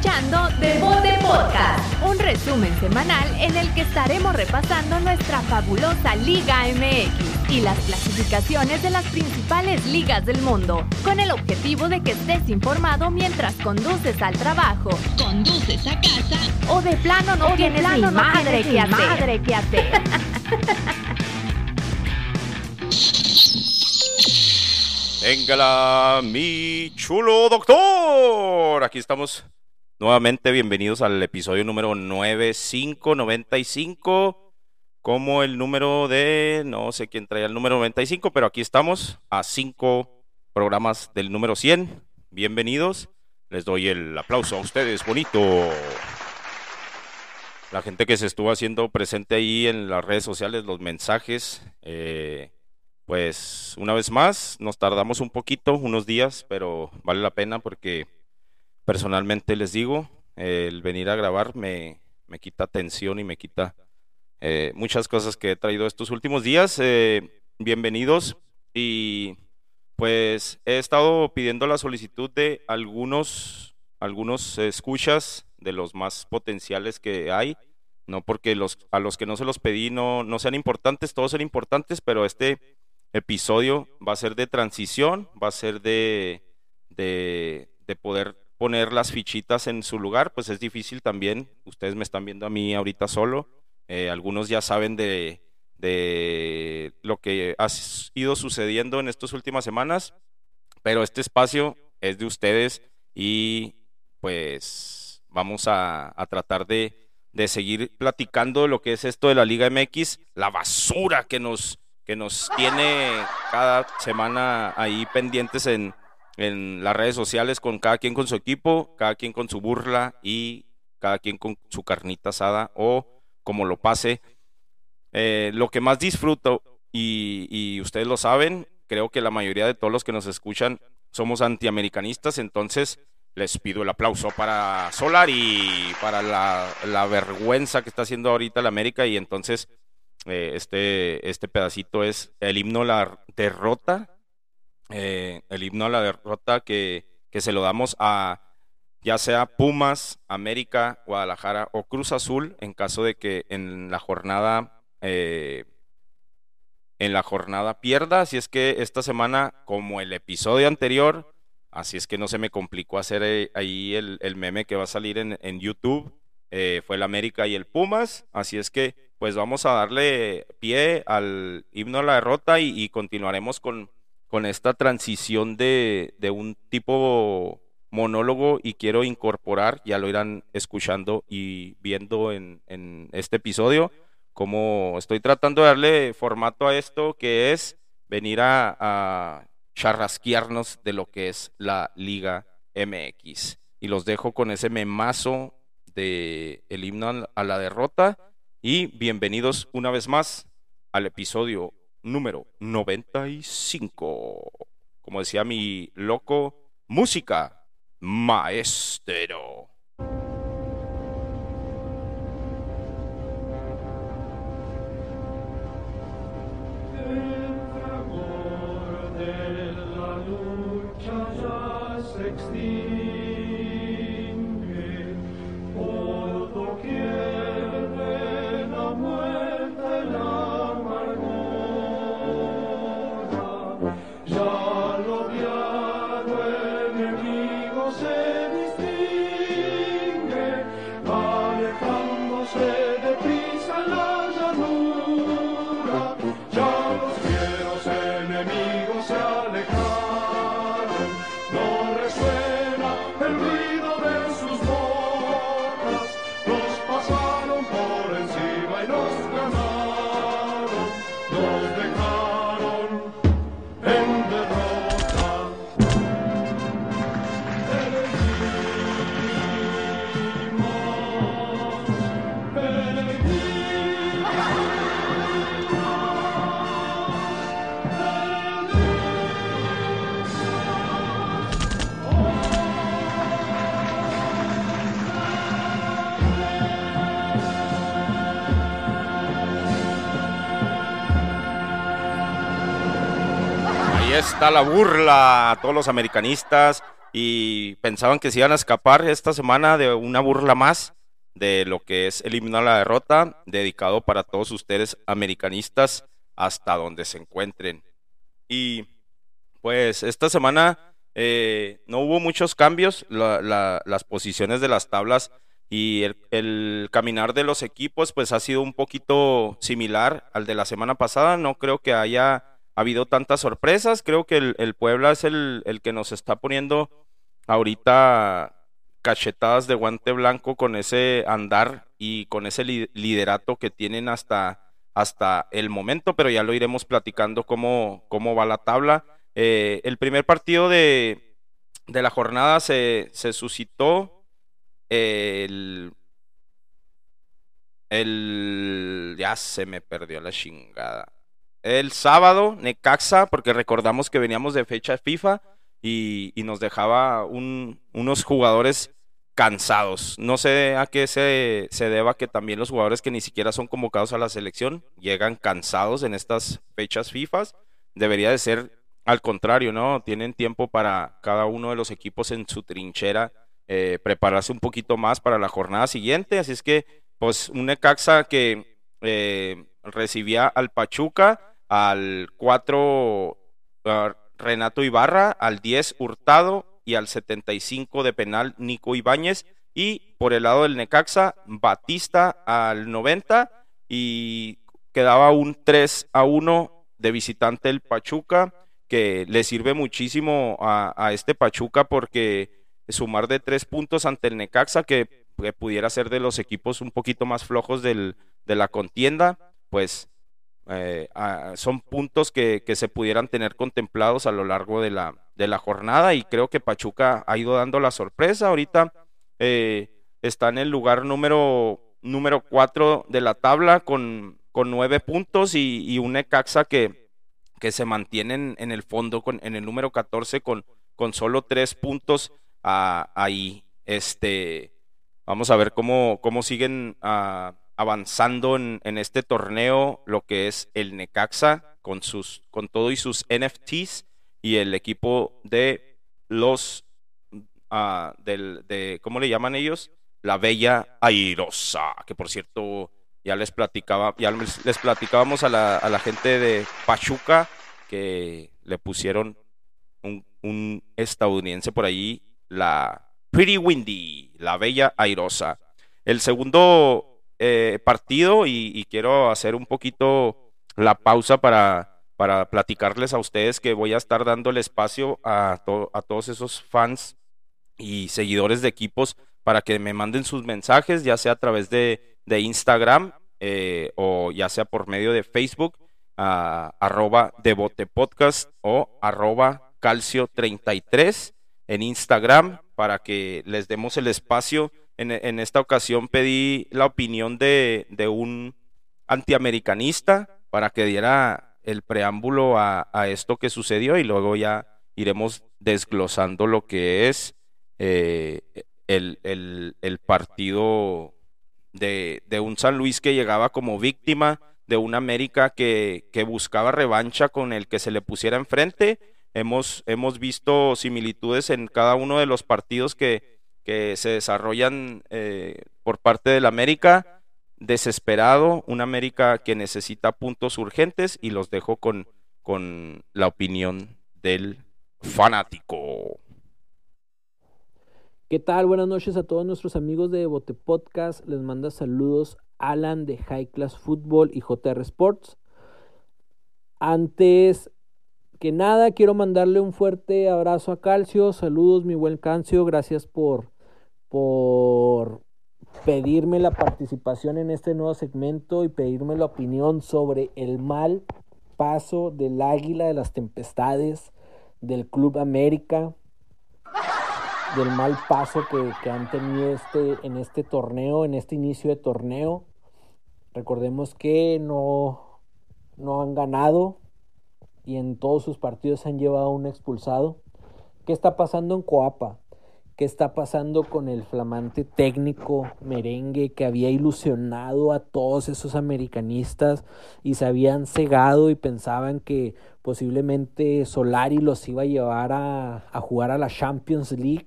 escuchando Devote Podcast, un resumen semanal en el que estaremos repasando nuestra fabulosa Liga MX y las clasificaciones de las principales ligas del mundo, con el objetivo de que estés informado mientras conduces al trabajo, conduces a casa o de plano no tienes ni madre, que hacer. madre que hacer. Véngala, mi chulo doctor. Aquí estamos nuevamente. Bienvenidos al episodio número 9595. Como el número de. No sé quién traía el número 95, pero aquí estamos a cinco programas del número 100. Bienvenidos. Les doy el aplauso a ustedes, bonito. La gente que se estuvo haciendo presente ahí en las redes sociales, los mensajes. Eh, pues una vez más, nos tardamos un poquito, unos días, pero vale la pena porque personalmente les digo, el venir a grabar me, me quita tensión y me quita eh, muchas cosas que he traído estos últimos días. Eh, bienvenidos y pues he estado pidiendo la solicitud de algunos, algunos escuchas de los más potenciales que hay. No porque los, a los que no se los pedí no, no sean importantes, todos son importantes, pero este episodio va a ser de transición, va a ser de, de, poder poner las fichitas en su lugar, pues es difícil también. Ustedes me están viendo a mí ahorita solo. Eh, algunos ya saben de, de lo que ha ido sucediendo en estas últimas semanas, pero este espacio es de ustedes y pues vamos a, a tratar de, de seguir platicando lo que es esto de la Liga MX, la basura que nos que nos tiene cada semana ahí pendientes en, en las redes sociales con cada quien con su equipo, cada quien con su burla y cada quien con su carnita asada o como lo pase. Eh, lo que más disfruto, y, y, ustedes lo saben, creo que la mayoría de todos los que nos escuchan somos antiamericanistas, entonces les pido el aplauso para Solar y para la, la vergüenza que está haciendo ahorita la América y entonces eh, este, este pedacito es el himno la derrota, eh, el himno a la derrota que, que se lo damos a ya sea Pumas, América, Guadalajara o Cruz Azul, en caso de que en la jornada eh, en la jornada pierda. Así es que esta semana, como el episodio anterior, así es que no se me complicó hacer ahí el, el meme que va a salir en, en YouTube. fue el América y el Pumas. Así es que pues vamos a darle pie al himno a la derrota y, continuaremos con, con, esta transición de, un tipo monólogo y quiero incorporar, ya lo irán escuchando y viendo en, en este episodio, como estoy tratando de darle formato a esto que es venir a, a charrasquearnos de lo que es la Liga MX. Y los dejo con ese memazo de el himno a la derrota y bienvenidos una vez más al episodio número 95. Como decía mi loco, música maestro. Está la burla a todos los americanistas, y pensaban que se iban a escapar esta semana de una burla más de lo que es eliminar la derrota, dedicado para todos ustedes americanistas hasta donde se encuentren. Y pues esta semana eh, no hubo muchos cambios, las posiciones de las tablas y el, caminar de los equipos pues ha sido un poquito similar al de la semana pasada, no creo que haya habido tantas sorpresas, creo que el, Puebla es el, el que nos está poniendo ahorita cachetadas de guante blanco con ese andar y con ese liderato que tienen hasta, hasta el momento, pero ya lo iremos platicando cómo, cómo va la tabla. Eh, el primer partido de, de la jornada se, se suscitó el, el... Ya se me perdió la chingada. El sábado, Necaxa, porque recordamos que veníamos de fecha FIFA y, nos dejaba unos jugadores cansados. No sé a qué se, deba que también los jugadores que ni siquiera son convocados a la selección llegan cansados en estas fechas FIFA. Debería de ser al contrario, ¿no? Tienen tiempo para cada uno de los equipos en su trinchera eh, prepararse un poquito más para la jornada siguiente. Así es que, pues, un Necaxa que eh, recibía al Pachuca, al 4 Renato Ibarra, al 10 Hurtado y al 75 de penal Nico Ibáñez. Y por el lado del Necaxa, Batista al 90 y quedaba un 3 a 1 de visitante el Pachuca, que le sirve muchísimo a, este Pachuca porque sumar de tres puntos ante el Necaxa, que, pudiera ser de los equipos un poquito más flojos del, de la contienda, pues eh, son puntos que, se pudieran tener contemplados a lo largo de la, de la jornada y creo que Pachuca ha ido dando la sorpresa. Ahorita eh, está en el lugar número, número 4 de la tabla con, con nueve puntos y, un Necaxa que, que se mantiene en, el fondo con, en el número 14 con, con solo tres puntos ahí. Este, vamos a ver cómo, cómo siguen a avanzando en, este torneo lo que es el Necaxa con sus con todo y sus NFTs y el equipo de los uh, del, de cómo le llaman ellos la Bella Airosa que por cierto ya les platicaba ya les, platicábamos a la, a la, gente de Pachuca que le pusieron un estadounidense por ahí la Pretty Windy la Bella Airosa. El segundo eh, partido y, quiero hacer un poquito la pausa para, para platicarles a ustedes que voy a estar dando el espacio a, a todos esos fans y seguidores de equipos para que me manden sus mensajes, ya sea a través de, de Instagram eh, o ya sea por medio de Facebook, arroba Podcast o arroba calcio33 en Instagram para que les demos el espacio en, esta ocasión pedí la opinión de, un antiamericanista para que diera el preámbulo a, esto que sucedió y luego ya iremos desglosando lo que es eh, el, partido de, un San Luis que llegaba como víctima de una América que, buscaba revancha con el que se le pusiera enfrente. Hemos visto similitudes en cada uno de los partidos que, se desarrollan eh, por parte del América, desesperado, un América que necesita puntos urgentes y los dejo con, con la opinión del fanático. ¿Qué tal? Buenas noches a todos nuestros amigos de Bote Podcast. Les manda saludos Alan de High Class Football y JR Sports. Antes que nada, quiero mandarle un fuerte abrazo a Calcio. Saludos, mi buen Calcio. Gracias por, por pedirme la participación en este nuevo segmento y pedirme la opinión sobre el mal paso del Águila de las Tempestades, del Club América, del mal paso que, que han tenido este, en este torneo, en este inicio de torneo. Recordemos que no, no han ganado, y en todos sus partidos han llevado un expulsado. ¿Qué está pasando en Coapa? Qué está pasando con el flamante técnico merengue que había ilusionado a todos esos americanistas y se habían cegado y pensaban que posiblemente Solari los iba a llevar a, a jugar a la Champions League,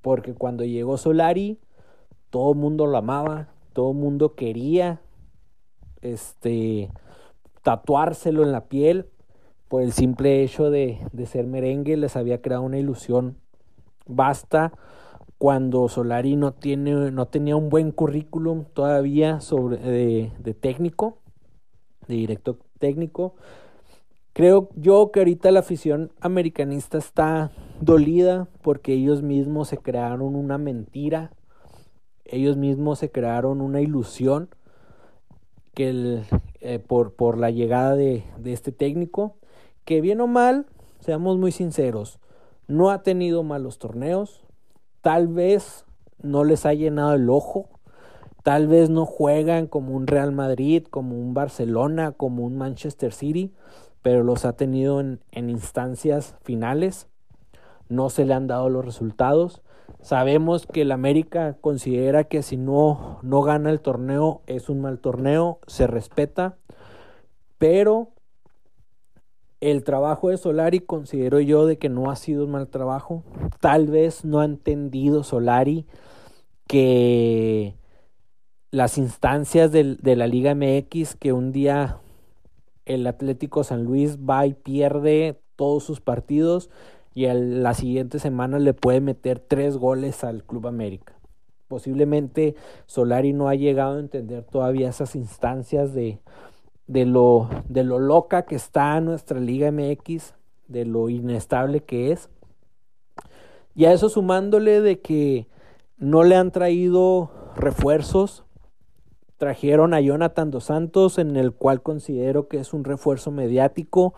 porque cuando llegó Solari, todo el mundo lo amaba, todo el mundo quería este tatuárselo en la piel. Por el simple hecho de, de ser merengue les había creado una ilusión basta cuando Solari no, tiene, no tenía un buen currículum todavía sobre, de, técnico, de directo técnico. Creo yo que ahorita la afición americanista está dolida porque ellos mismos se crearon una mentira, ellos mismos se crearon una ilusión que eh, por, por la llegada de, de este técnico, que bien o mal, seamos muy sinceros, no ha tenido malos torneos, tal vez no les ha llenado el ojo, tal vez no juegan como un Real Madrid, como un Barcelona, como un Manchester City, pero los ha tenido en, instancias finales, no se le han dado los resultados. Sabemos que el América considera que si no, no gana el torneo es un mal torneo, se respeta, pero el trabajo de Solari considero yo de que no ha sido un mal trabajo. Tal vez no ha entendido Solari que las instancias de la Liga MX, que un día el Atlético San Luis va y pierde todos sus partidos y la siguiente semana le puede meter tres goles al Club América. Posiblemente Solari no ha llegado a entender todavía esas instancias de, de lo, de lo loca que está nuestra Liga MX, de lo inestable que es. Y a eso sumándole de que no le han traído refuerzos. Trajeron a Jonathan Dos Santos, en el cual considero que es un refuerzo mediático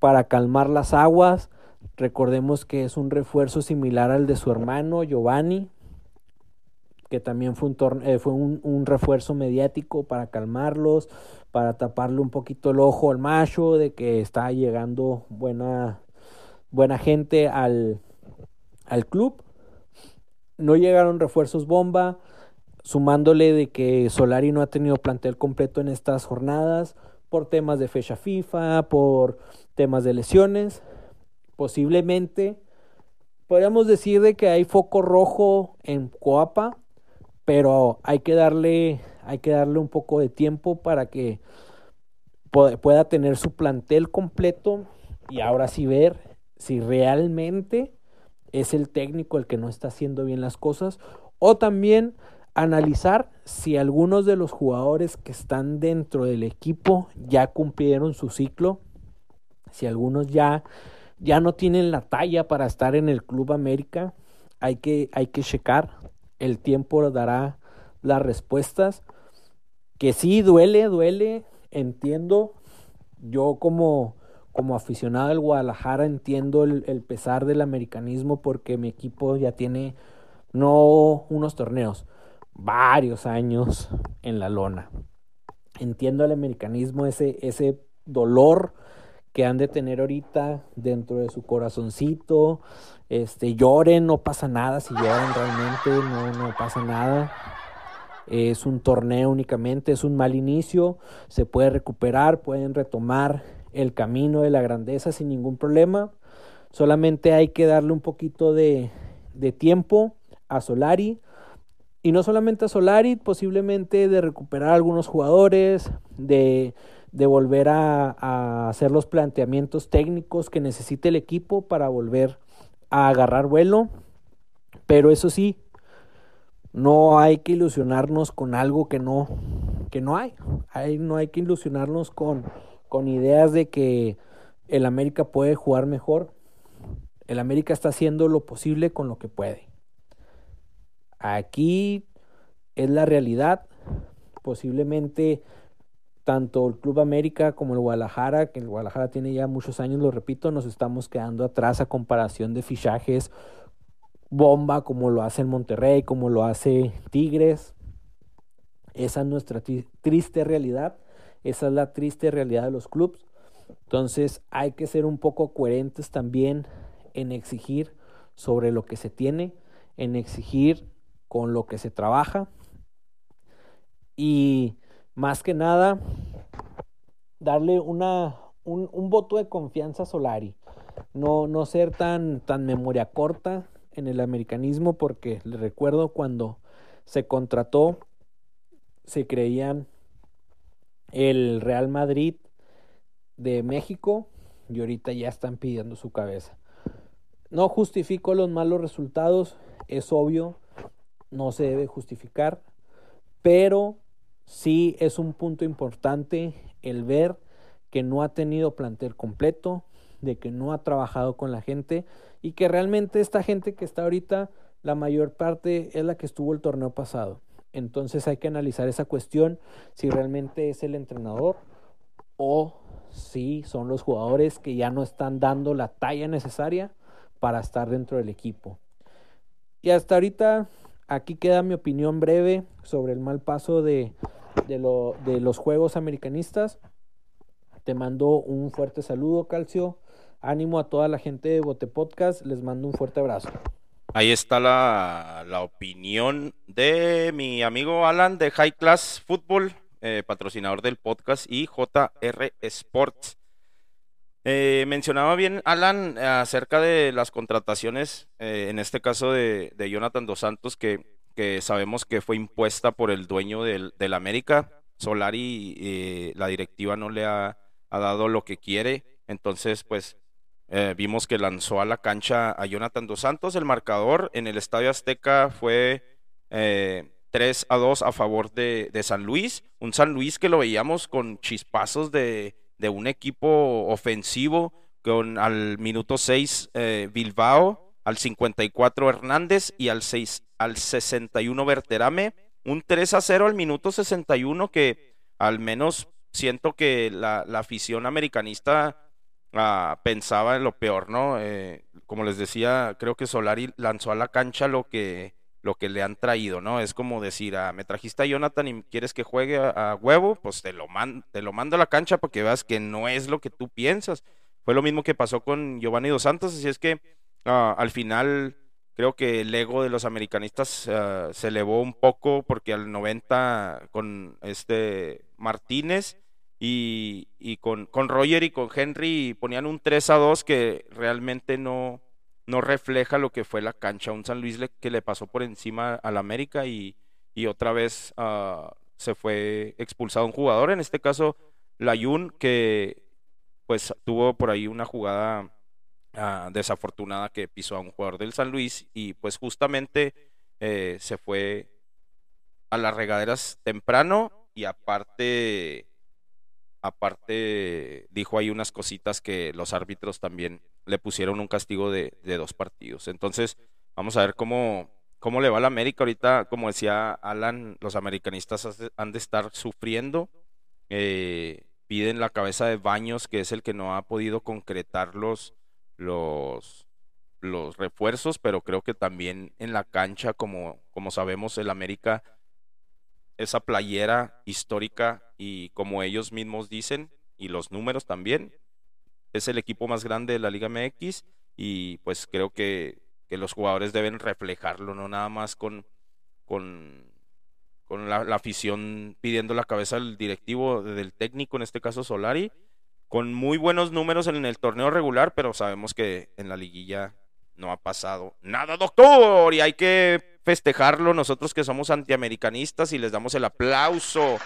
para calmar las aguas. Recordemos que es un refuerzo similar al de su hermano Giovanni, que también fue un, eh, fue un, refuerzo mediático para calmarlos, para taparle un poquito el ojo al macho de que está llegando buena, buena gente al, al club. No llegaron refuerzos bomba, sumándole de que Solari no ha tenido plantel completo en estas jornadas por temas de fecha FIFA, por temas de lesiones. Posiblemente podríamos decir de que hay foco rojo en Coapa pero hay que darle, hay que darle un poco de tiempo para que pueda tener su plantel completo y ahora sí ver si realmente es el técnico el que no está haciendo bien las cosas o también analizar si algunos de los jugadores que están dentro del equipo ya cumplieron su ciclo, si algunos ya ya no tienen la talla para estar en el Club América, hay que hay que checar el tiempo dará las respuestas. Que sí, duele, duele, entiendo. Yo como, como aficionado del Guadalajara entiendo el, el pesar del americanismo porque mi equipo ya tiene no unos torneos, varios años en la lona. Entiendo el americanismo, ese, ese dolor que han de tener ahorita dentro de su corazoncito, este, lloren, no pasa nada, si lloran realmente, no, no pasa nada. Es un torneo únicamente, es un mal inicio, se puede recuperar, pueden retomar el camino de la grandeza sin ningún problema. Solamente hay que darle un poquito de, tiempo a Solari. Y no solamente a Solari, posiblemente de recuperar algunos jugadores, de, de volver a, a, hacer los planteamientos técnicos que necesite el equipo para volver a agarrar vuelo, pero eso sí, no hay que ilusionarnos con algo que no, que no hay. hay. No hay que ilusionarnos con, con ideas de que el América puede jugar mejor. El América está haciendo lo posible con lo que puede. Aquí es la realidad. Posiblemente tanto el Club América como el Guadalajara, que el Guadalajara tiene ya muchos años, lo repito, nos estamos quedando atrás a comparación de fichajes bomba como lo hace el Monterrey, como lo hace Tigres. Esa es nuestra triste realidad, esa es la triste realidad de los clubes. Entonces hay que ser un poco coherentes también en exigir sobre lo que se tiene. en exigir con lo que se trabaja y más que nada darle una, un, voto de confianza a Solari. No, no ser tan, tan memoria corta en el americanismo porque le recuerdo cuando se contrató, se creían el Real Madrid de México y ahorita ya están pidiendo su cabeza. No justifico los malos resultados, es obvio, no se debe justificar, pero sí es un punto importante el ver que no ha tenido plantel completo, de que no ha trabajado con la gente y que realmente esta gente que está ahorita, la mayor parte es la que estuvo el torneo pasado. Entonces hay que analizar esa cuestión, si realmente es el entrenador o si son los jugadores que ya no están dando la talla necesaria para estar dentro del equipo. Y hasta ahorita aquí queda mi opinión breve sobre el mal paso de, de, lo, de los juegos americanistas. Te mando un fuerte saludo, Calcio. Ánimo a toda la gente de Bote Podcast. Les mando un fuerte abrazo. Ahí está la, la opinión de mi amigo Alan de High Class Football, eh, patrocinador del podcast, y JR Sports. Eh, mencionaba bien Alan acerca de las contrataciones, eh, en este caso de, de, Jonathan Dos Santos, que, que, sabemos que fue impuesta por el dueño del, del América. Solari, la directiva no le ha, ha dado lo que quiere, entonces pues eh, vimos que lanzó a la cancha a Jonathan Dos Santos. El marcador en el Estadio Azteca fue eh, 3 a 2 a favor de, de, San Luis. Un San Luis que lo veíamos con chispazos de, de un equipo ofensivo, con al minuto 6 eh, Bilbao, al 54 Hernández y al, 6, al 61 Berterame. Un 3 a 0 al minuto 61 que al menos siento que la, la afición americanista Ah, pensaba en lo peor, ¿no? Eh, como les decía, creo que Solari lanzó a la cancha lo que, lo que le han traído, ¿no? Es como decir, ah, me trajiste a Jonathan y quieres que juegue a, huevo, pues te lo, te lo mando a la cancha para que veas que no es lo que tú piensas. Fue lo mismo que pasó con Giovanni Dos Santos, así es que ah, al final creo que el ego de los americanistas se elevó un poco porque al 90 con este Martínez y, con, con, Roger y con Henry ponían un 3 a 2 que realmente no, no refleja lo que fue la cancha. Un San Luis que le pasó por encima al América y, y otra vez uh, se fue expulsado un jugador, en este caso Layun, que pues tuvo por ahí una jugada uh, desafortunada que pisó a un jugador del San Luis y pues justamente eh, se fue a las regaderas temprano y aparte aparte dijo ahí unas cositas que los árbitros también le pusieron un castigo de, dos partidos. Entonces, vamos a ver cómo, cómo le va a la América. Ahorita, como decía Alan, los americanistas han de estar sufriendo. Eh, piden la cabeza de Baños, que es el que no ha podido concretar los, los, los refuerzos, pero creo que también en la cancha, como, como sabemos, el América esa playera histórica y como ellos mismos dicen, y los números también, es el equipo más grande de la Liga MX y pues creo que, que los jugadores deben reflejarlo, no nada más con, con, con la, afición pidiendo la cabeza del directivo, del técnico, en este caso Solari, con muy buenos números en el torneo regular, pero sabemos que en la liguilla no ha pasado nada, doctor, y hay que festejarlo nosotros que somos antiamericanistas y les damos el aplauso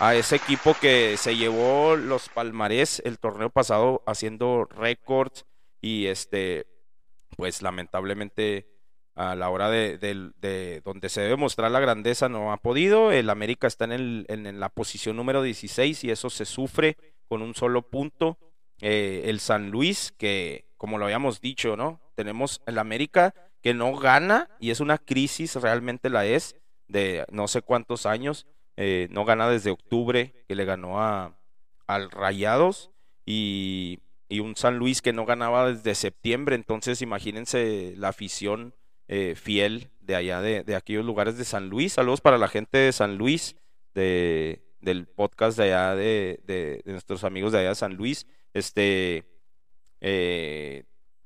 a ese equipo que se llevó los palmarés el torneo pasado haciendo récords y este pues lamentablemente a la hora de, de, donde se debe mostrar la grandeza no ha podido. El América está en, la posición número 16 y eso se sufre con un solo punto. Eh, el San Luis, que como lo habíamos dicho, ¿no? Tenemos el América que no gana y es una crisis, realmente la es, de no sé cuántos años, eh, no gana desde octubre que le ganó a, al Rayados y, y, un San Luis que no ganaba desde septiembre, entonces imagínense la afición eh, fiel de allá, de, de, aquellos lugares de San Luis. Saludos para la gente de San Luis, de, del podcast de allá, de, de, nuestros amigos de allá de San Luis. Este, eh,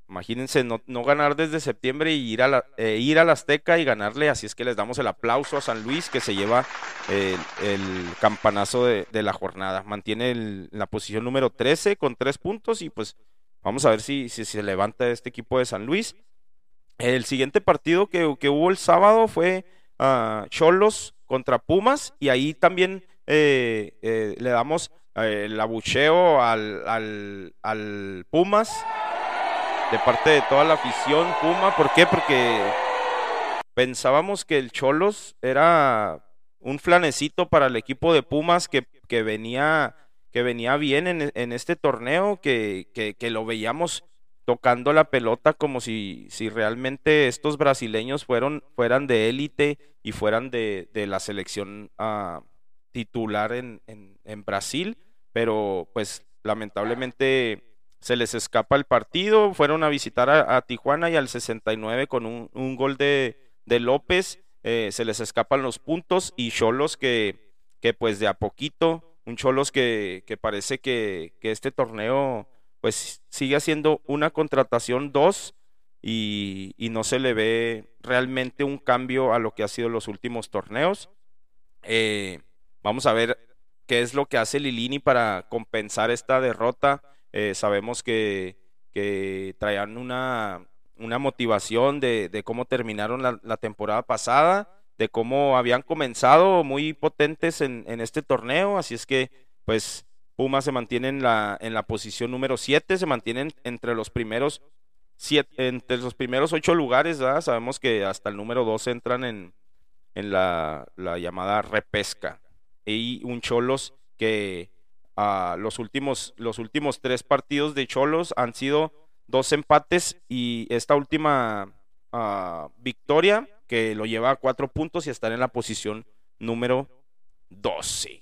imagínense no, ganar desde septiembre y ir a, la, eh, ir a la Azteca y ganarle, así es que les damos el aplauso a San Luis que se lleva el, campanazo de, la jornada. Mantiene la posición número 13 con tres puntos y pues vamos a ver si, si se levanta este equipo de San Luis. El siguiente partido que, hubo el sábado fue uh, Cholos contra Pumas y ahí también eh, eh, le damos el abucheo al, al, al Pumas de parte de toda la afición Puma. ¿Por qué? Porque pensábamos que el Cholos era un flanecito para el equipo de Pumas que, que venía, que venía bien en, en este torneo, que, que, que, lo veíamos tocando la pelota como si, si realmente estos brasileños fueron, fueran de élite y fueran de, de la selección uh, titular en, en, en Brasil, pero pues lamentablemente se les escapa el partido, fueron a visitar a, Tijuana y al 69 con un, un gol de, de López, eh, se les escapan los puntos y Cholos que, que pues de a poquito, un Cholos que, que parece que, que, este torneo pues sigue haciendo una contratación dos y, y, no se le ve realmente un cambio a lo que ha sido los últimos torneos. Eh, vamos a ver qué es lo que hace Lilini para compensar esta derrota eh, sabemos que, que traían una, una motivación de, de cómo terminaron la, la, temporada pasada, de cómo habían comenzado muy potentes en, en este torneo, así es que pues Pumas se mantiene en la, en la posición número 7, se mantienen entre los primeros siete, entre los primeros ocho lugares, ¿verdad? sabemos que hasta el número 2 entran en, en la, la llamada repesca. Y un Cholos que los, últimos, los últimos tres partidos de Cholos han sido dos empates y esta última ah, victoria que lo lleva a cuatro puntos y estar en la posición número 12.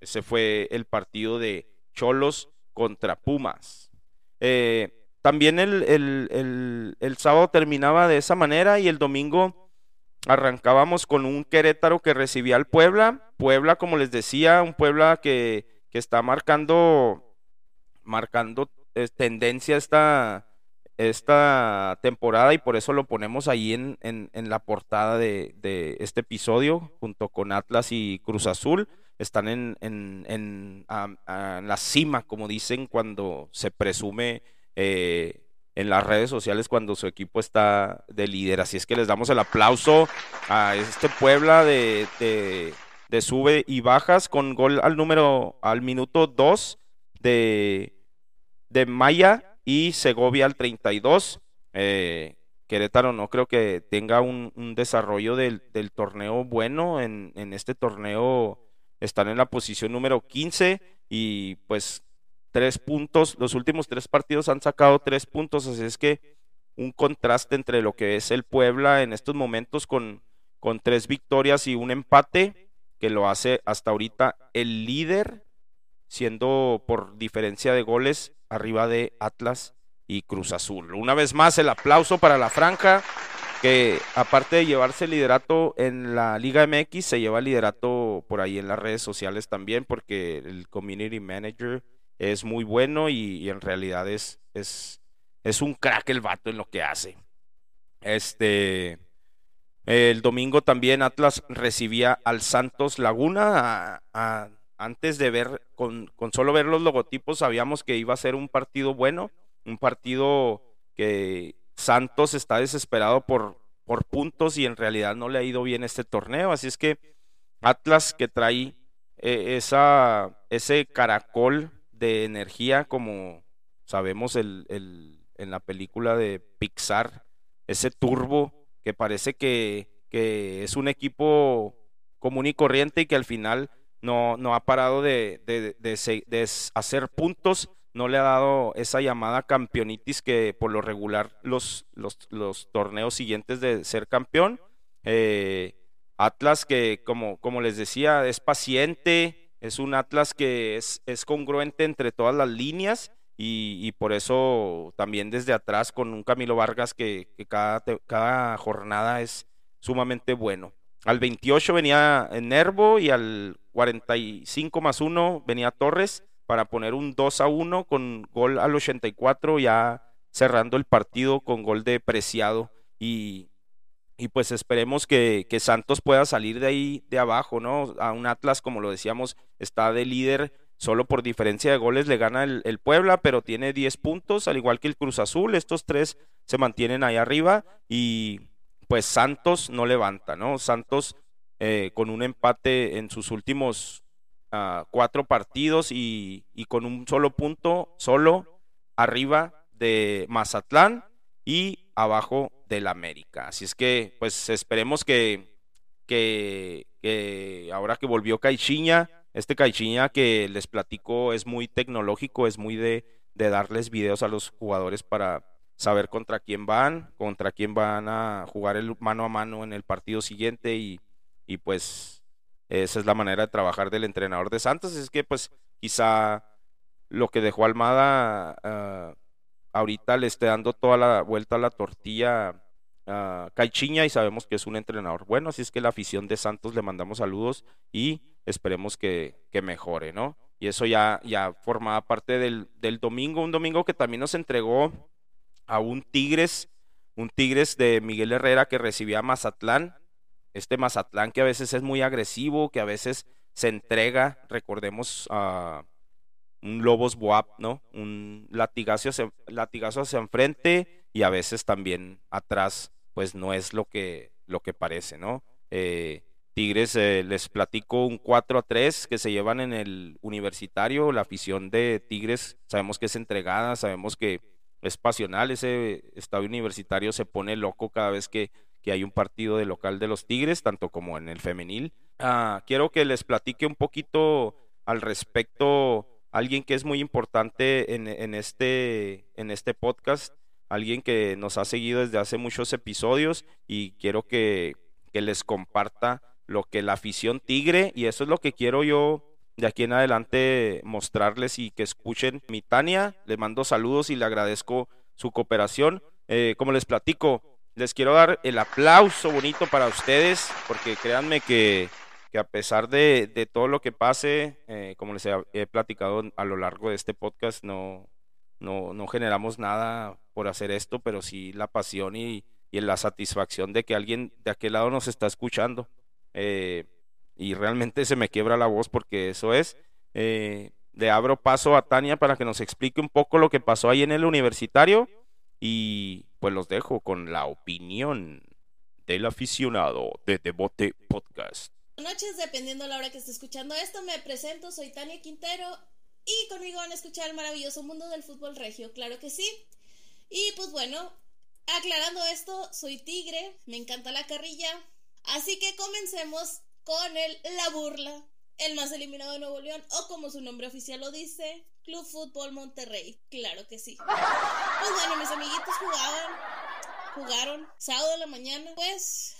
Ese fue el partido de Cholos contra Pumas. Eh, también el, el, el, sábado terminaba de esa manera y el domingo arrancábamos con un Querétaro que recibía al Puebla. Puebla, como les decía, un Puebla que que está marcando, marcando tendencia esta, esta temporada y por eso lo ponemos ahí en, en, la portada de, de, este episodio junto con Atlas y Cruz Azul. Están en, en, la cima, como dicen, cuando se presume eh, en las redes sociales cuando su equipo está de líder. Así es que les damos el aplauso a este Puebla de de sube y bajas con gol al número, al minuto 2 de, de Maya y Segovia al 32. Eh, Querétaro no creo que tenga un, desarrollo del, torneo bueno. En, en, este torneo están en la posición número 15 y pues tres puntos. Los últimos tres partidos han sacado tres puntos, así es que un contraste entre lo que es el Puebla en estos momentos con, con tres victorias y un empate que lo hace hasta ahorita el líder, siendo por diferencia de goles arriba de Atlas y Cruz Azul. Una vez más, el aplauso para la franja, que aparte de llevarse el liderato en la Liga MX, se lleva el liderato por ahí en las redes sociales también, porque el community manager es muy bueno y, en realidad es, es, es un crack el vato en lo que hace. Este, el domingo también Atlas recibía al Santos Laguna. antes de ver, con, solo ver los logotipos, sabíamos que iba a ser un partido bueno, un partido que Santos está desesperado por, por puntos y en realidad no le ha ido bien este torneo. Así es que Atlas que trae eh, ese caracol de energía, como sabemos el, en la película de Pixar, ese turbo que parece que, que es un equipo común y corriente y que al final no, no ha parado de, de, hacer puntos, no le ha dado esa llamada campeonitis que por lo regular los, los, los torneos siguientes de ser campeón. Eh, Atlas que, como, como les decía, es paciente, es un Atlas que es, es congruente entre todas las líneas y, por eso también desde atrás con un Camilo Vargas que, cada, cada, jornada es sumamente bueno. Al 28 venía Nervo y al 45 más 1 venía Torres para poner un 2 a 1 con gol al 84 ya cerrando el partido con gol de Preciado y, y pues esperemos que, que, Santos pueda salir de ahí de abajo, ¿no? A un Atlas, como lo decíamos, está de líder, solo por diferencia de goles le gana el, el, Puebla, pero tiene 10 puntos, al igual que el Cruz Azul, estos tres se mantienen ahí arriba y pues Santos no levanta, ¿no? Santos eh, con un empate en sus últimos uh, cuatro partidos y, y con un solo punto, solo arriba de Mazatlán y abajo del América. Así es que, pues esperemos que, que, ahora que volvió Caixinha, este Caixinha que les platico es muy tecnológico, es muy de, darles videos a los jugadores para saber contra quién van, contra quién van a jugar el mano a mano en el partido siguiente y, pues esa es la manera de trabajar del entrenador de Santos. Es que pues quizá lo que dejó Almada uh, ahorita le esté dando toda la vuelta a la tortilla a Caichiña y sabemos que es un entrenador bueno, así es que la afición de Santos le mandamos saludos y esperemos que, que mejore, ¿no? Y eso ya, ya formaba parte del, del, domingo, un domingo que también nos entregó a un Tigres, un Tigres de Miguel Herrera que recibía a Mazatlán, este Mazatlán que a veces es muy agresivo, que a veces se entrega, recordemos a un Lobos Boab, ¿no? Un latigazo hacia, latigazo hacia enfrente y a veces también atrás, pues no es lo que, lo que parece, ¿no? Eh, Tigres, eh, les platico un 4 a 3 que se llevan en el universitario. La afición de Tigres sabemos que es entregada, sabemos que es pasional. Ese estadio universitario se pone loco cada vez que, que hay un partido de local de los Tigres, tanto como en el femenil. Ah, quiero que les platique un poquito al respecto alguien que es muy importante en, en, este, en este podcast, alguien que nos ha seguido desde hace muchos episodios y quiero que, que les comparta lo que la afición tigre, y eso es lo que quiero yo de aquí en adelante mostrarles y que escuchen mi Tania. Le mando saludos y le agradezco su cooperación. Eh, como les platico, les quiero dar el aplauso bonito para ustedes, porque créanme que a pesar de, de todo lo que pase, eh, como les he, platicado a lo largo de este podcast, no, no, no, generamos nada por hacer esto, pero sí la pasión y, y, la satisfacción de que alguien de aquel lado nos está escuchando. Eh, y realmente se me quiebra la voz porque eso es. Eh, le abro paso a Tania para que nos explique un poco lo que pasó ahí en el universitario y pues los dejo con la opinión del aficionado de Devote Podcast noches, dependiendo de la hora que esté escuchando esto, me presento, soy Tania Quintero y conmigo van a escuchar el maravilloso mundo del fútbol regio, claro que sí. Y pues bueno, aclarando esto, soy tigre, me encanta la carrilla, así que comencemos con el La Burla, el más eliminado de Nuevo León, o como su nombre oficial lo dice, Club Fútbol Monterrey, claro que sí. Pues bueno, mis amiguitos jugaban, jugaron sábado de la mañana, pues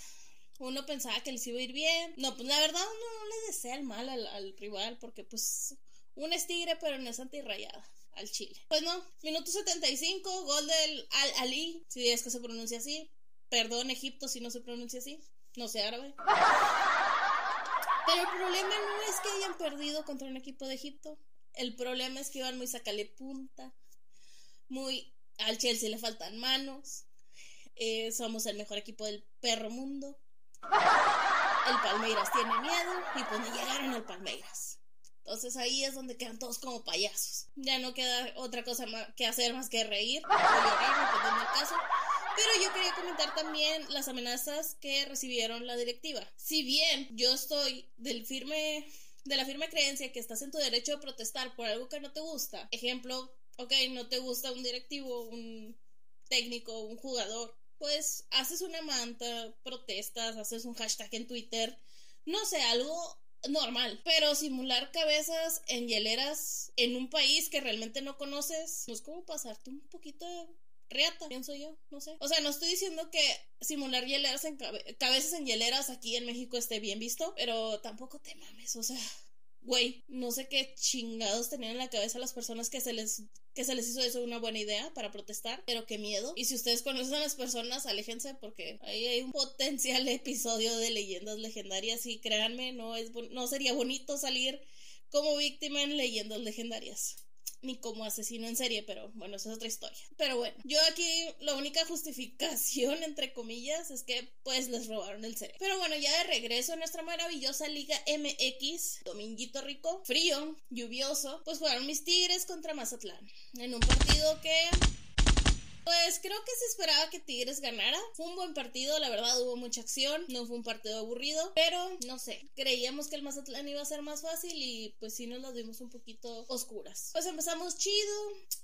uno pensaba que les iba a ir bien. No, pues la verdad uno no le desea el mal al, rival porque pues un es tigre pero no es antirrayada al Chile. Pues no, minuto 75, gol del Al Ali, si es que se pronuncia así. Perdón Egipto si no se pronuncia así, no sé árabe. Pero el problema no es que hayan perdido contra un equipo de Egipto. El problema es que iban muy sacale punta. Muy. Al Chelsea le faltan manos. Eh, somos el mejor equipo del perro mundo. El Palmeiras tiene miedo y pues ni llegaron al Palmeiras. Entonces ahí es donde quedan todos como payasos. Ya no queda otra cosa que hacer más que reír o llorar, del caso. Pero yo quería comentar también las amenazas que recibieron la directiva. Si bien yo estoy del firme, de la firme creencia que estás en tu derecho de protestar por algo que no te gusta, ejemplo, ok, no te gusta un directivo, un técnico, un jugador, pues haces una manta, protestas, haces un hashtag en Twitter, no sé, algo normal, pero simular cabezas en hieleras en un país que realmente no conoces, no es como pasarte un poquito de reata, pienso yo, no sé. O sea, no estoy diciendo que simular hieleras en cabezas en hieleras aquí en México esté bien visto, pero tampoco te mames, o sea, güey, no sé qué chingados tenían en la cabeza las personas que se les que se les hizo eso una buena idea para protestar, pero qué miedo. Y si ustedes conocen a las personas, aléjense porque ahí hay un potencial episodio de leyendas legendarias y créanme, no es no sería bonito salir como víctima en leyendas legendarias. Ni como asesino en serie, pero bueno, esa es otra historia. Pero bueno, yo aquí la única justificación, entre comillas, es que pues les robaron el cerebro. Pero bueno, ya de regreso a nuestra maravillosa Liga MX, dominguito rico, frío, lluvioso, pues jugaron mis Tigres contra Mazatlán. En un partido que pues creo que se esperaba que Tigres ganara. Fue un buen partido, la verdad hubo mucha acción, no fue un partido aburrido, pero no sé, creíamos que el Mazatlán iba a ser más fácil y pues sí nos las vimos un poquito oscuras. Pues empezamos chido.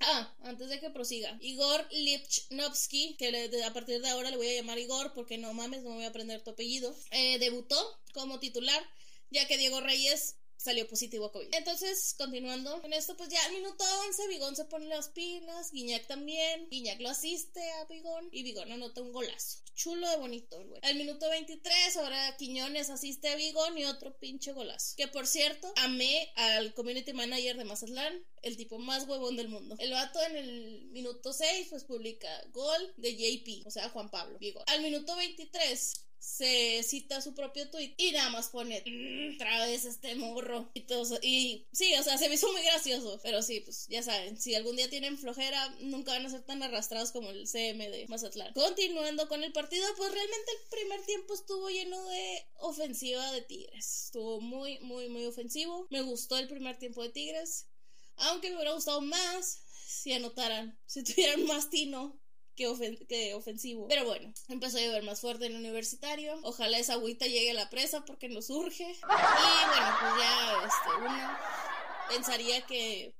Ah, antes de que prosiga, Igor Lipchnovsky, que a partir de ahora le voy a llamar Igor porque no mames, no me voy a aprender tu apellido, eh, debutó como titular ya que Diego Reyes salió positivo a COVID. Entonces, continuando con esto, pues ya al minuto 11, Bigón se pone las pilas, Guiñac también, Guiñac lo asiste a Bigón y Bigón anota un golazo. Chulo de bonito, güey. Al minuto 23, ahora Quiñones asiste a Bigón y otro pinche golazo. Que por cierto, amé al community manager de Mazatlán, el tipo más huevón del mundo. El vato en el minuto 6, pues publica gol de JP, o sea, Juan Pablo Bigón. Al minuto 23, se cita su propio tweet y nada más pone mm, otra vez este morro y todo y sí o sea se me hizo muy gracioso pero sí pues ya saben si algún día tienen flojera nunca van a ser tan arrastrados como el CM de Mazatlán. Continuando con el partido pues realmente el primer tiempo estuvo lleno de ofensiva de Tigres. Estuvo muy muy muy ofensivo. Me gustó el primer tiempo de Tigres. Aunque me hubiera gustado más si anotaran si tuvieran más tino que, ofensivo. Pero bueno, empezó a llover más fuerte en el universitario. Ojalá esa agüita llegue a la presa porque nos urge. Y bueno, pues ya este, uno pensaría que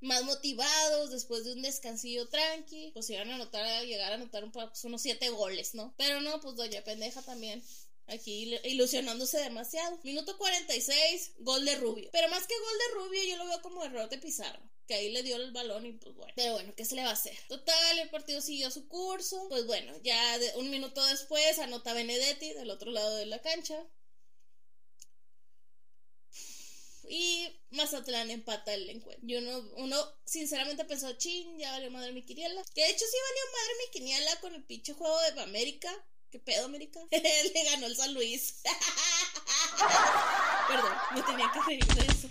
más motivados después de un descansillo tranqui, pues iban a anotar, a llegar a anotar pues, unos siete goles, ¿no? Pero no, pues doña pendeja también Aquí ilusionándose demasiado. Minuto 46, gol de Rubio. Pero más que gol de Rubio, yo lo veo como error de Pizarro que ahí le dio el balón y pues bueno. Pero bueno, ¿qué se le va a hacer? Total, el partido siguió su curso. Pues bueno, ya un minuto después anota Benedetti del otro lado de la cancha. Y Mazatlán empata el encuentro. Y uno, uno sinceramente pensó, chin, ya valió madre mi quiniela. Que de hecho sí valió madre mi quiniela con el pinche juego de América. ¿Qué pedo, América? Le ganó el San Luis. Perdón, me tenía que reír de eso.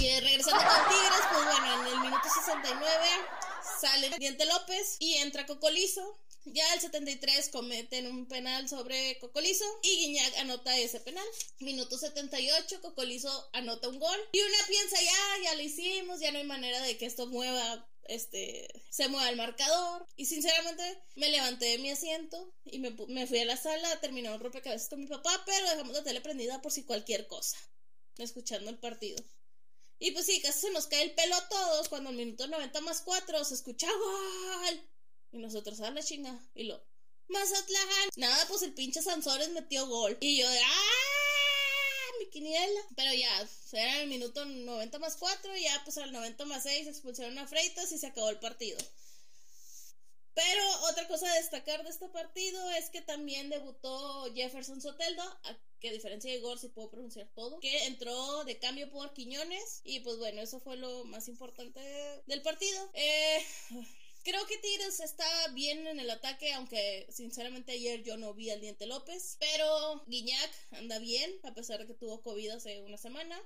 Y regresando con Tigres, pues bueno, en el minuto 69 sale Diente López y entra Cocolizo. Ya el 73 cometen un penal sobre Cocolizo y Guiñac anota ese penal. Minuto 78, Cocolizo anota un gol. Y una piensa, ya, ya lo hicimos, ya no hay manera de que esto mueva, este, se mueva el marcador. Y sinceramente me levanté de mi asiento y me, me fui a la sala a terminar un rompecabezas con mi papá, pero dejamos la tele prendida por si cualquier cosa, escuchando el partido. Y pues sí, casi se nos cae el pelo a todos cuando el minuto 90 más 4 se escucha gol. Y nosotros a la chinga. Y lo, Mazatlán. Nada, pues el pinche Sansores metió gol. Y yo de, ¡ah! Mi quiniela. Pero ya, era el minuto 90 más 4. Y ya, pues al 90 más 6 expulsaron a Freitas y se acabó el partido. Pero otra cosa a destacar de este partido es que también debutó Jefferson Soteldo, que a diferencia de Igor sí puedo pronunciar todo, que entró de cambio por Quiñones y pues bueno, eso fue lo más importante del partido. Eh, creo que Tigres está bien en el ataque, aunque sinceramente ayer yo no vi al Diente López, pero Guiñac anda bien, a pesar de que tuvo COVID hace una semana.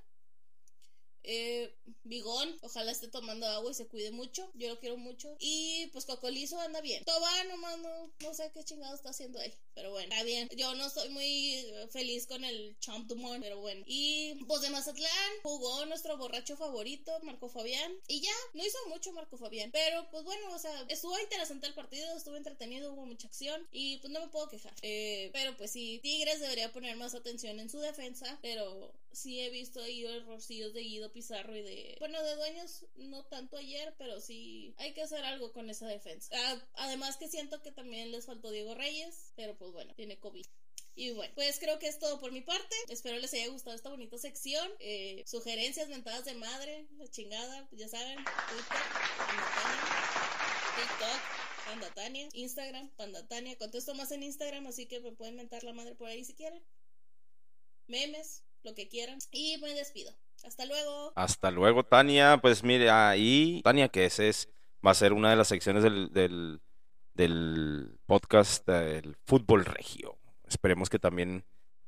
Eh, Bigón, ojalá esté tomando agua y se cuide mucho. Yo lo quiero mucho. Y pues Cocolizo anda bien. Toba nomás no, no sé qué chingado está haciendo ahí. Pero bueno, está bien. Yo no estoy muy feliz con el Champ Dumont, pero bueno. Y pues de Mazatlán jugó nuestro borracho favorito, Marco Fabián. Y ya, no hizo mucho Marco Fabián. Pero pues bueno, o sea, estuvo interesante el partido, estuvo entretenido, hubo mucha acción. Y pues no me puedo quejar. Eh, pero pues sí, Tigres debería poner más atención en su defensa. Pero sí he visto ahí errorcillos de Guido Pizarro y de. Bueno, de dueños no tanto ayer, pero sí hay que hacer algo con esa defensa. Ah, además que siento que también les faltó Diego Reyes, pero pues bueno, tiene COVID. Y bueno, pues creo que es todo por mi parte. Espero les haya gustado esta bonita sección. Eh, sugerencias, mentadas de madre, la chingada, ya saben. Twitter, TikTok, Pandatania, Instagram, Pandatania. Contesto más en Instagram, así que me pueden mentar la madre por ahí si quieren. Memes, lo que quieran. Y me despido. Hasta luego. Hasta luego, Tania. Pues mire, ahí, Tania, que ese es, va a ser una de las secciones del, del, podcast del fútbol regio. Esperemos que también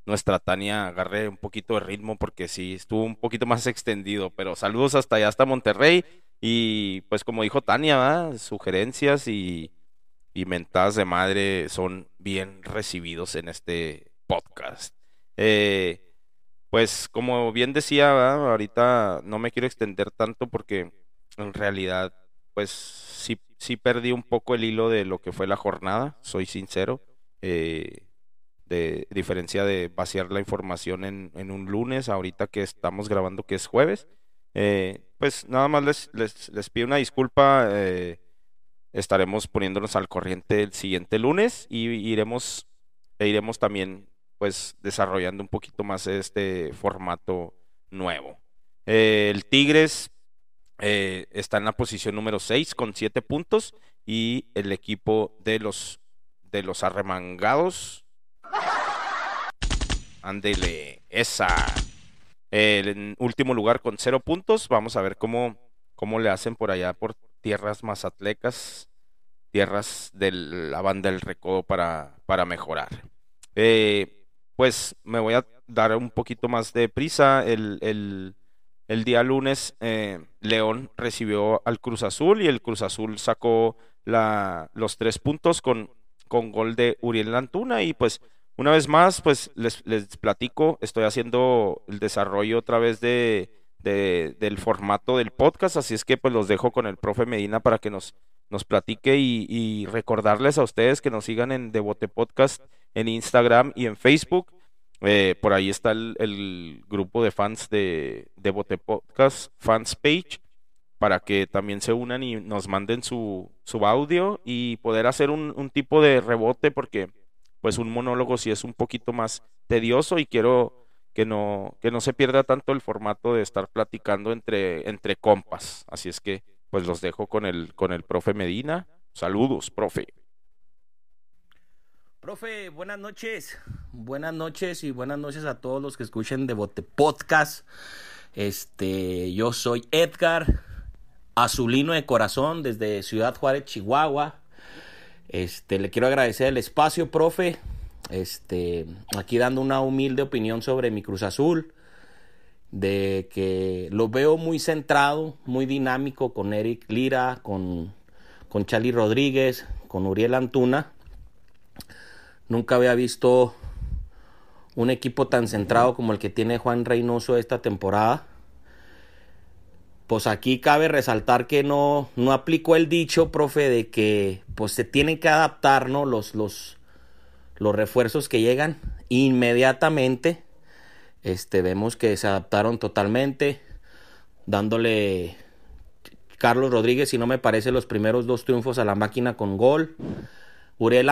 nuestra Tania agarre un poquito de ritmo porque sí, estuvo un poquito más extendido, pero saludos hasta allá, hasta Monterrey y pues como dijo Tania, sugerencias y, y mentadas de madre son bien recibidos en este podcast. Eh, pues como bien decía, ahorita no me quiero extender tanto porque en realidad pues sí, sí perdí un poco el hilo de lo que fue la jornada, soy sincero. Eh, de diferencia de vaciar la información en, un lunes, ahorita que estamos grabando que es jueves. Eh, pues nada más les, les, les pido una disculpa. Eh, estaremos poniéndonos al corriente el siguiente lunes y iremos, e iremos también pues desarrollando un poquito más este formato nuevo. Eh, el Tigres eh, está en la posición número 6 con 7 puntos y el equipo de los de los arremangados Ándele, esa. El último lugar con 0 puntos. Vamos a ver cómo, cómo le hacen por allá por tierras mazatlecas, tierras de la banda del recodo para, para mejorar. Eh, pues me voy a dar un poquito más de prisa. El, el, el día lunes eh, León recibió al Cruz Azul y el Cruz Azul sacó la, los tres puntos con, con gol de Uriel Antuna y pues una vez más pues les, les platico, estoy haciendo el desarrollo otra vez de, de, del formato del podcast, así es que pues los dejo con el profe Medina para que nos, nos platique y, y recordarles a ustedes que nos sigan en Devote Podcast en Instagram y en Facebook. Eh, por ahí está el, grupo de fans de Devote Podcast, Fans Page, para que también se unan y nos manden su, su audio y poder hacer un, un tipo de rebote porque pues un monólogo sí es un poquito más tedioso y quiero que no, que no se pierda tanto el formato de estar platicando entre, entre compas. Así es que pues los dejo con el, con el profe Medina. Saludos, profe. Profe, buenas noches. Buenas noches y buenas noches a todos los que escuchen Devote Podcast. Este, yo soy Edgar, azulino de corazón desde Ciudad Juárez, Chihuahua. Este, le quiero agradecer el espacio, profe. Este, aquí dando una humilde opinión sobre mi Cruz Azul, de que lo veo muy centrado, muy dinámico con Eric Lira, con, con Charlie Rodríguez, con Uriel Antuna. Nunca había visto un equipo tan centrado como el que tiene Juan Reynoso esta temporada. Pues aquí cabe resaltar que no, no aplicó el dicho, profe, de que pues se tienen que adaptar, ¿no? Los, los, los refuerzos que llegan inmediatamente. Este, vemos que se adaptaron totalmente, dándole Carlos Rodríguez, si no me parece, los primeros dos triunfos a la máquina con gol. Uriel.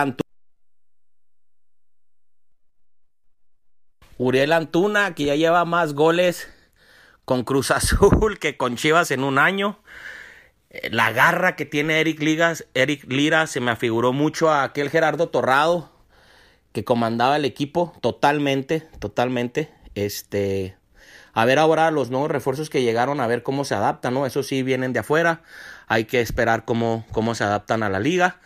Uriel Antuna, que ya lleva más goles con Cruz Azul que con Chivas en un año. La garra que tiene Eric, Ligas, Eric Lira se me afiguró mucho a aquel Gerardo Torrado que comandaba el equipo totalmente, totalmente. Este, a ver ahora los nuevos refuerzos que llegaron, a ver cómo se adaptan, ¿no? Eso sí vienen de afuera. Hay que esperar cómo, cómo se adaptan a la liga.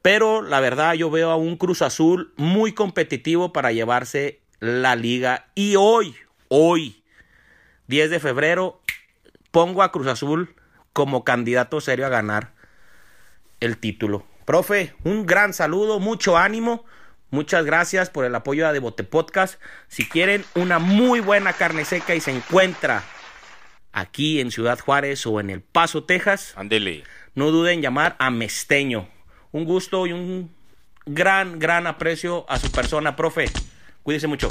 Pero la verdad yo veo a un Cruz Azul muy competitivo para llevarse la liga. Y hoy, hoy, 10 de febrero, pongo a Cruz Azul como candidato serio a ganar el título. Profe, un gran saludo, mucho ánimo. Muchas gracias por el apoyo a Devote Podcast. Si quieren una muy buena carne seca y se encuentra aquí en Ciudad Juárez o en El Paso, Texas, Andele. no duden en llamar a Mesteño. Un gusto y un gran, gran aprecio a su persona, profe. Cuídese mucho.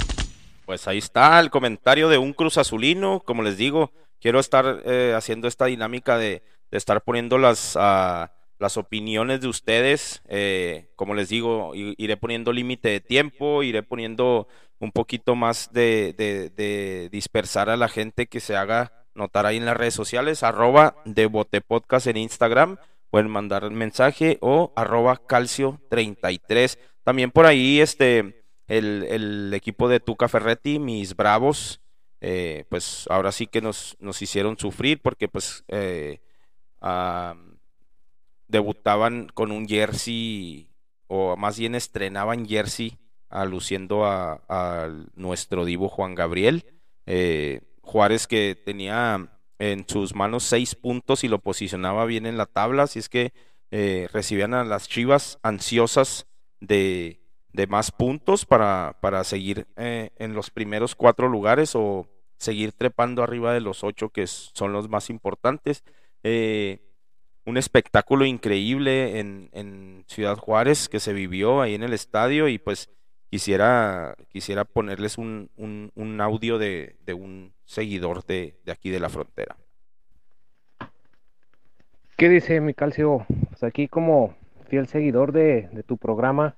Pues ahí está el comentario de un Cruz Azulino. Como les digo, quiero estar eh, haciendo esta dinámica de, estar poniendo las, uh, las opiniones de ustedes. Eh, como les digo, iré poniendo límite de tiempo, iré poniendo un poquito más de, dispersar a la gente que se haga notar ahí en las redes sociales, arroba de Botepodcast en Instagram, pueden mandar mensaje o arroba calcio 33. También por ahí este el, el equipo de Tuca Ferretti, mis bravos, eh, pues ahora sí que nos, nos hicieron sufrir porque pues eh, debutaban con un jersey o más bien estrenaban jersey aluciendo a, nuestro divo Juan Gabriel. Eh, Juárez que tenía en sus manos seis puntos y lo posicionaba bien en la tabla, así es que eh, recibían a las Chivas ansiosas de, más puntos para, para seguir eh, en los primeros cuatro lugares o seguir trepando arriba de los ocho que son los más importantes. Eh, un espectáculo increíble en, en, Ciudad Juárez que se vivió ahí en el estadio y pues quisiera, quisiera ponerles un, un, audio de, de, un seguidor de, de, aquí de la frontera. ¿Qué dice mi calcio? Pues aquí como fiel seguidor de, de tu programa,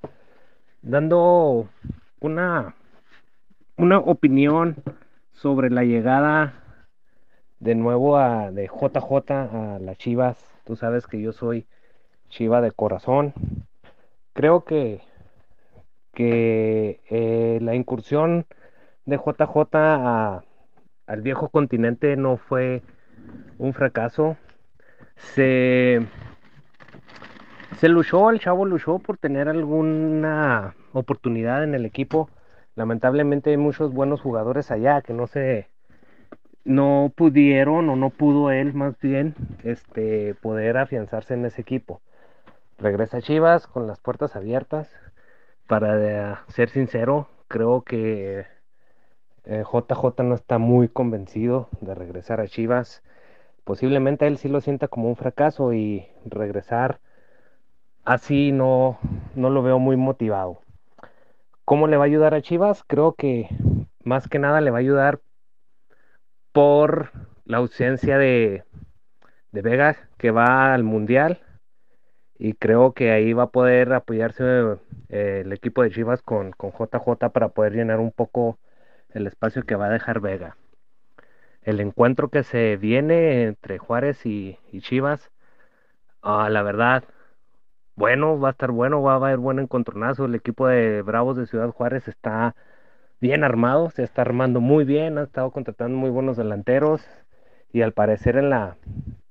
dando una, una opinión sobre la llegada de nuevo a, de JJ a las Chivas. Tú sabes que yo soy Chiva de corazón. Creo que, que eh, la incursión de JJ a, al viejo continente no fue un fracaso. Se, se luchó, el chavo luchó por tener alguna oportunidad en el equipo. Lamentablemente hay muchos buenos jugadores allá que no se no pudieron o no pudo él más bien este poder afianzarse en ese equipo. Regresa Chivas con las puertas abiertas. Para ser sincero, creo que JJ eh, no está muy convencido de regresar a Chivas. Posiblemente él sí lo sienta como un fracaso y regresar así no, no lo veo muy motivado. ¿Cómo le va a ayudar a Chivas? Creo que más que nada le va a ayudar por la ausencia de, de Vega que va al Mundial y creo que ahí va a poder apoyarse eh, el equipo de Chivas con, con, JJ para poder llenar un poco el espacio que va a dejar Vega. El encuentro que se viene entre Juárez y, Chivas, ah, la verdad, bueno, va a estar bueno, va a haber buen encontronazo. El equipo de Bravos de Ciudad Juárez está bien armado, se está armando muy bien, ha estado contratando muy buenos delanteros y al parecer en la,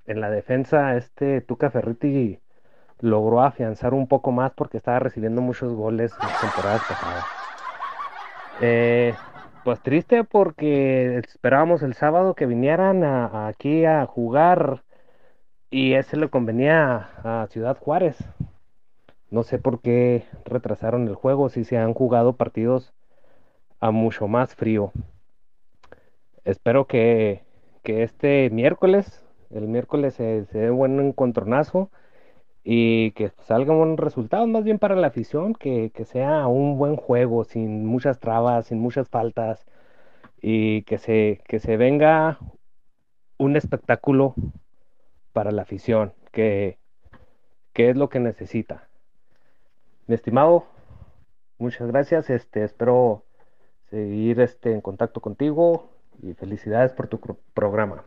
en la defensa este Tuca Ferretti logró afianzar un poco más porque estaba recibiendo muchos goles en las temporadas pasadas. Eh, pues triste porque esperábamos el sábado que vinieran aquí a jugar y ese le convenía a Ciudad Juárez. No sé por qué retrasaron el juego si se han jugado partidos a mucho más frío. Espero que, este miércoles, el miércoles se, dé buen encontronazo y que salgan buenos resultados más bien para la afición, que, sea un buen juego, sin muchas trabas, sin muchas faltas y que se, que se venga un espectáculo para la afición, que, que es lo que necesita. Mi estimado, muchas gracias, este, espero seguir este, en contacto contigo y felicidades por tu programa.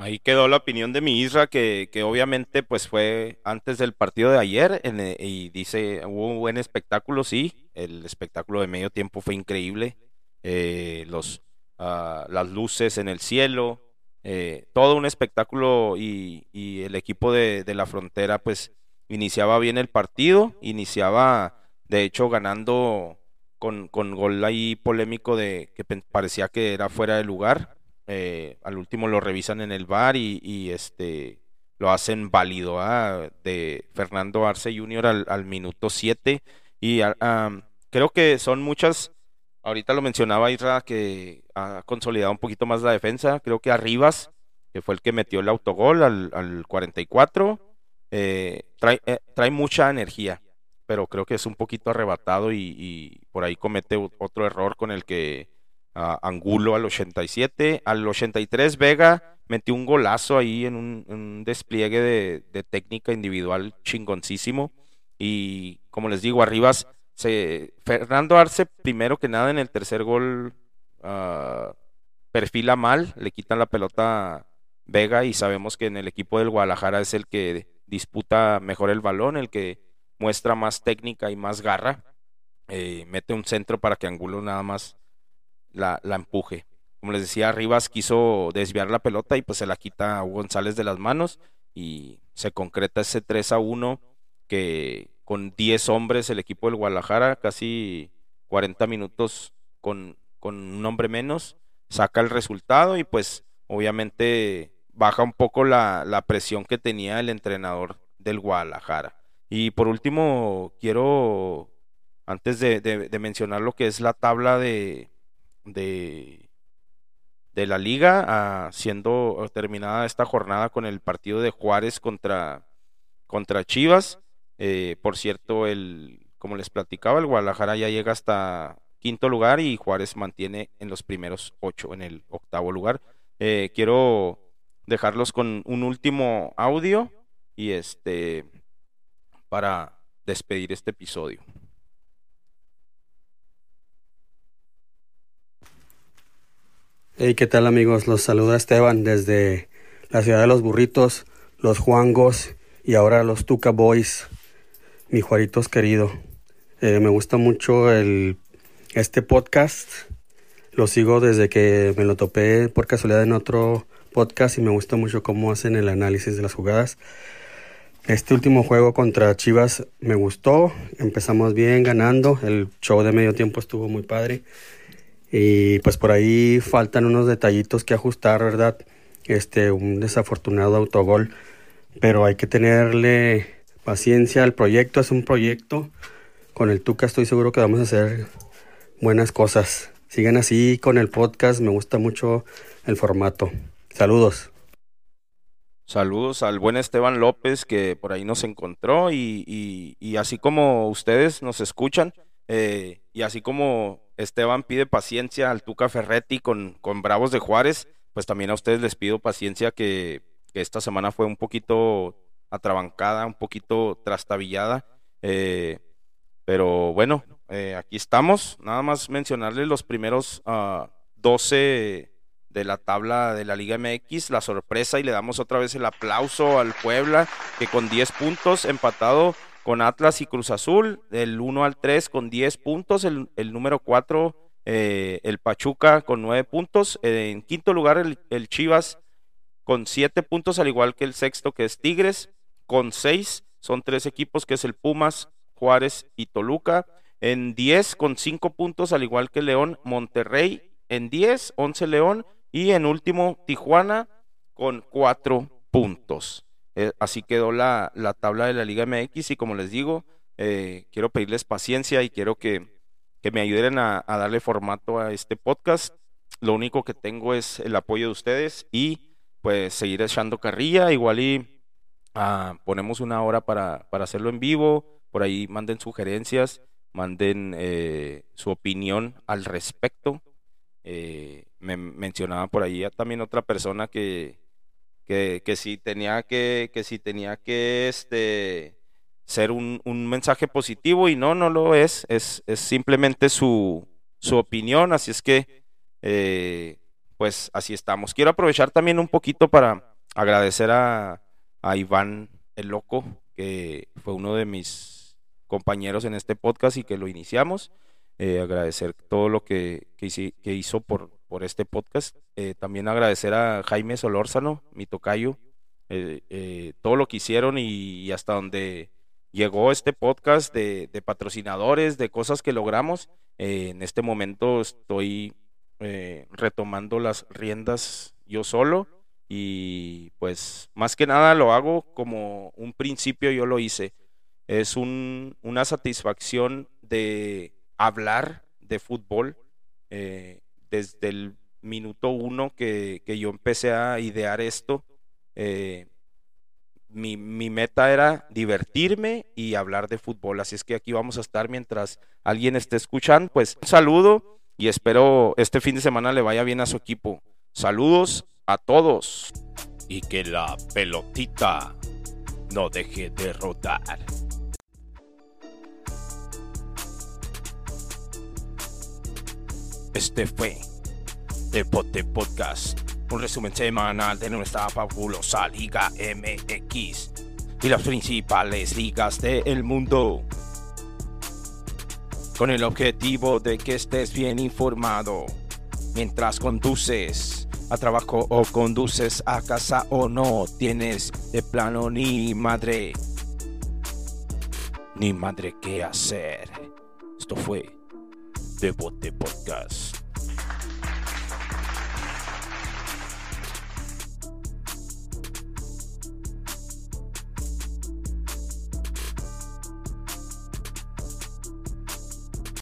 Ahí quedó la opinión de mi Isra, que, que obviamente pues fue antes del partido de ayer eh, y dice, hubo un buen espectáculo, sí, el espectáculo de medio tiempo fue increíble, eh, los, ah, las luces en el cielo, eh, todo un espectáculo y, y el equipo de, de, la frontera pues iniciaba bien el partido, iniciaba de hecho ganando con, con gol ahí polémico de que parecía que era fuera de lugar. Eh, al último lo revisan en el bar y, este lo hacen válido ¿ah? de Fernando Arce Jr. al, minuto 7 y creo que son muchas ahorita lo mencionaba Isra que ha consolidado un poquito más la defensa creo que Arribas que fue el que metió el autogol al, al 44 eh, trae, eh, trae mucha energía pero creo que es un poquito arrebatado y, por ahí comete otro error con el que uh, Angulo al 87, al 83 Vega metió un golazo ahí en un, despliegue de, técnica individual chingoncísimo. Y como les digo, Arribas, se, Fernando Arce primero que nada en el tercer gol uh, perfila mal, le quitan la pelota Vega y sabemos que en el equipo del Guadalajara es el que disputa mejor el balón, el que muestra más técnica y más garra. Eh, mete un centro para que Angulo nada más la, empuje. Como les decía, Rivas quiso desviar la pelota y pues se la quita a González de las manos y se concreta ese 3 a 1 que con 10 hombres el equipo del Guadalajara casi 40 minutos con, con un hombre menos, saca el resultado y pues obviamente baja un poco la, la presión que tenía el entrenador del Guadalajara. Y por último, quiero, antes de, mencionar lo que es la tabla de, de, de la liga, ah, siendo terminada esta jornada con el partido de Juárez contra, contra Chivas. Eh, por cierto, el, como les platicaba, el Guadalajara ya llega hasta quinto lugar y Juárez mantiene en los primeros ocho, en el octavo lugar. Eh, quiero dejarlos con un último audio y este para despedir este episodio. Hey, ¿qué tal amigos? Los saluda Esteban desde la ciudad de los burritos, los Juangos y ahora los Tuca Boys, mi Juaritos querido. Eh, me gusta mucho el, este podcast. Lo sigo desde que me lo topé por casualidad en otro podcast y me gusta mucho cómo hacen el análisis de las jugadas. Este último juego contra Chivas me gustó, empezamos bien ganando, el show de medio tiempo estuvo muy padre y pues por ahí faltan unos detallitos que ajustar, ¿verdad? Este, un desafortunado autogol, pero hay que tenerle paciencia al proyecto, es un proyecto, con el Tuca estoy seguro que vamos a hacer buenas cosas. Sigan así con el podcast, me gusta mucho el formato. Saludos. Saludos al buen Esteban López que por ahí nos encontró y, así como ustedes nos escuchan eh, y así como Esteban pide paciencia al Tuca Ferretti con, con Bravos de Juárez, pues también a ustedes les pido paciencia que, esta semana fue un poquito atrabancada, un poquito trastabillada, eh, pero bueno, eh, aquí estamos, nada más mencionarles los primeros 12 ah, de la tabla de la Liga MX, la sorpresa y le damos otra vez el aplauso al Puebla, que con 10 puntos empatado con Atlas y Cruz Azul, del 1 al 3 con 10 puntos, el, número 4 eh, el Pachuca con 9 puntos, en quinto lugar el, el, Chivas con 7 puntos, al igual que el sexto que es Tigres, con 6, son tres equipos que es el Pumas, Juárez y Toluca, en 10 con 5 puntos, al igual que León, Monterrey en 10, 11 León y en último, Tijuana con cuatro puntos. Eh, así quedó la, la, tabla de la Liga MX y como les digo, eh, quiero pedirles paciencia y quiero que, que me ayuden a, darle formato a este podcast. Lo único que tengo es el apoyo de ustedes y pues seguir echando carrilla. Igual y ah, ponemos una hora para, para, hacerlo en vivo. Por ahí manden sugerencias, manden eh, su opinión al respecto. Eh, me mencionaba por ahí también otra persona que, que, si tenía que, que si tenía que este ser un, un, mensaje positivo y no, no lo es, es, es simplemente su, su opinión, así es que eh, pues así estamos. Quiero aprovechar también un poquito para agradecer a Iván el Loco, que fue uno de mis compañeros en este podcast y que lo iniciamos. Eh, agradecer todo lo que, que, hizo por, por este podcast. Eh, también agradecer a Jaime Solórzano, mi tocayo, eh, todo lo que hicieron y, hasta donde llegó este podcast de, patrocinadores, de cosas que logramos. en este momento estoy retomando las riendas yo solo y pues más que nada lo hago como un principio yo lo hice. Es un, una satisfacción de hablar de fútbol eh, desde el minuto uno que, yo empecé a idear esto. Eh, mi, mi, meta era divertirme y hablar de fútbol. Así es que aquí vamos a estar mientras alguien esté escuchando. Pues un saludo y espero este fin de semana le vaya bien a su equipo. Saludos a todos. Y que la pelotita no deje de rodar. Este fue Deporte Podcast, un resumen semanal de nuestra fabulosa Liga MX y las principales ligas del mundo. Con el objetivo de que estés bien informado mientras conduces a trabajo o conduces a casa o no tienes de plano ni madre ni madre que hacer. Esto fue Devote Podcast.